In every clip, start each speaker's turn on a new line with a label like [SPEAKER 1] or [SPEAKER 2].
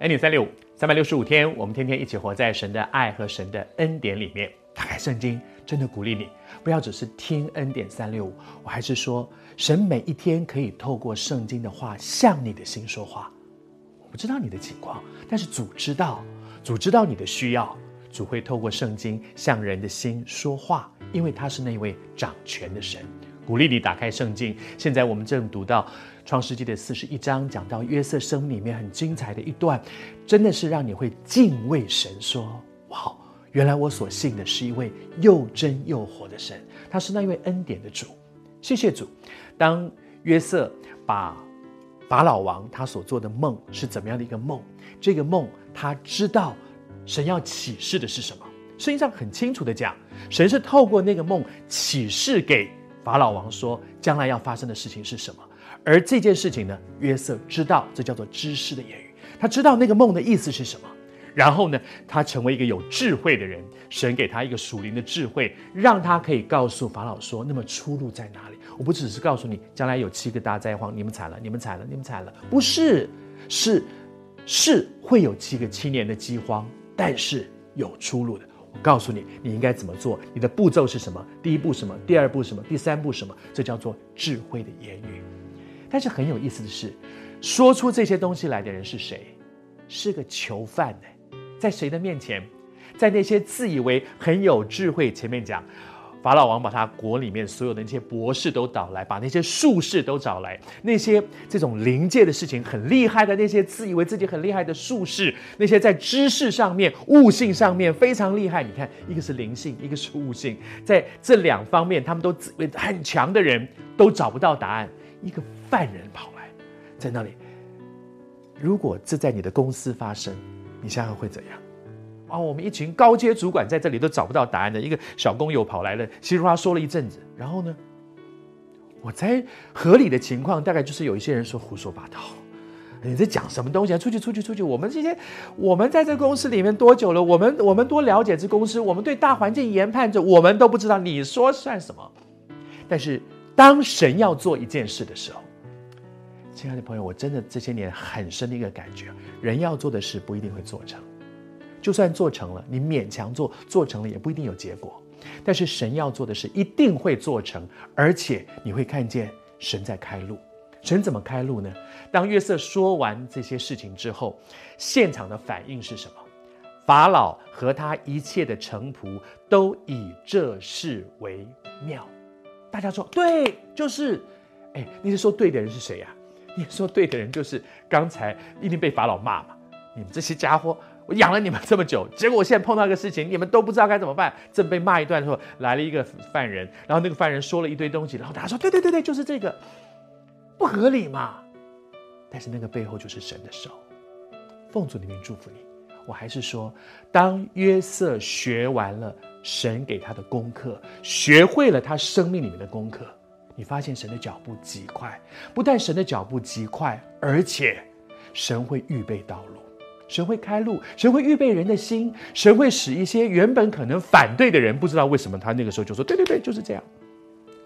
[SPEAKER 1] 恩典三六五，三百六十五天，我们天天一起活在神的爱和神的恩典里面。打开圣经，真的鼓励你，不要只是听恩典三六五，我还是说，神每一天可以透过圣经的话向你的心说话。我不知道你的情况，但是主知道，主知道你的需要，主会透过圣经向人的心说话，因为他是那位掌权的神。鼓励你打开圣经。现在我们正读到创世纪的四十一章，讲到约瑟生命里面很精彩的一段，真的是让你会敬畏神说，哇，原来我所信的是一位又真又活的神，他是那位恩典的主。谢谢主。当约瑟把法老王他所做的梦是怎么样的一个梦？这个梦他知道神要启示的是什么？圣经上很清楚的讲，神是透过那个梦启示给。法老王说：“将来要发生的事情是什么？而这件事情呢？约瑟知道，这叫做知识的言语。他知道那个梦的意思是什么。然后呢，他成为一个有智慧的人。神给他一个属灵的智慧，让他可以告诉法老说：那么出路在哪里？我不只是告诉你，将来有七个大灾荒，你们惨了，你们惨了，你们惨了。不是，是是会有七个七年的饥荒，但是有出路的。”告诉你，你应该怎么做？你的步骤是什么？第一步什么？第二步什么？第三步什么？这叫做智慧的言语。但是很有意思的是，说出这些东西来的人是谁？是个囚犯呢，在谁的面前？在那些自以为很有智慧前面讲。法老王把他国里面所有的那些博士都找来，把那些术士都找来，那些这种灵界的事情很厉害的那些自以为自己很厉害的术士，那些在知识上面、悟性上面非常厉害。你看，一个是灵性，一个是悟性，在这两方面他们都自为很强的人都找不到答案。一个犯人跑来，在那里，如果这在你的公司发生，你想想会怎样？啊，我们一群高阶主管在这里都找不到答案的一个小工友跑来了，稀里哗说了一阵子，然后呢，我猜合理的情况大概就是有一些人说胡说八道，你在讲什么东西啊？出去，出去，出去！我们这些我们在这公司里面多久了？我们我们多了解这公司？我们对大环境研判着，我们都不知道你说算什么。但是当神要做一件事的时候，亲爱的朋友，我真的这些年很深的一个感觉，人要做的事不一定会做成。就算做成了，你勉强做，做成了也不一定有结果。但是神要做的事一定会做成，而且你会看见神在开路。神怎么开路呢？当约瑟说完这些事情之后，现场的反应是什么？法老和他一切的臣仆都以这事为妙。大家说对，就是。哎，你是说对的人是谁呀？你说对的人就是刚才一定被法老骂嘛？你们这些家伙。我养了你们这么久，结果我现在碰到一个事情，你们都不知道该怎么办。正被骂一段的时候，来了一个犯人，然后那个犯人说了一堆东西，然后大家说：“对对对对，就是这个，不合理嘛。”但是那个背后就是神的手。奉主的名祝福你。我还是说，当约瑟学完了神给他的功课，学会了他生命里面的功课，你发现神的脚步极快。不但神的脚步极快，而且神会预备道路。神会开路，神会预备人的心，神会使一些原本可能反对的人，不知道为什么他那个时候就说：“对对对，就是这样。”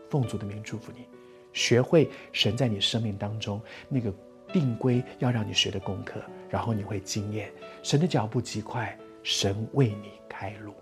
[SPEAKER 1] 奉主的名祝福你，学会神在你生命当中那个定规要让你学的功课，然后你会经验神的脚步极快，神为你开路。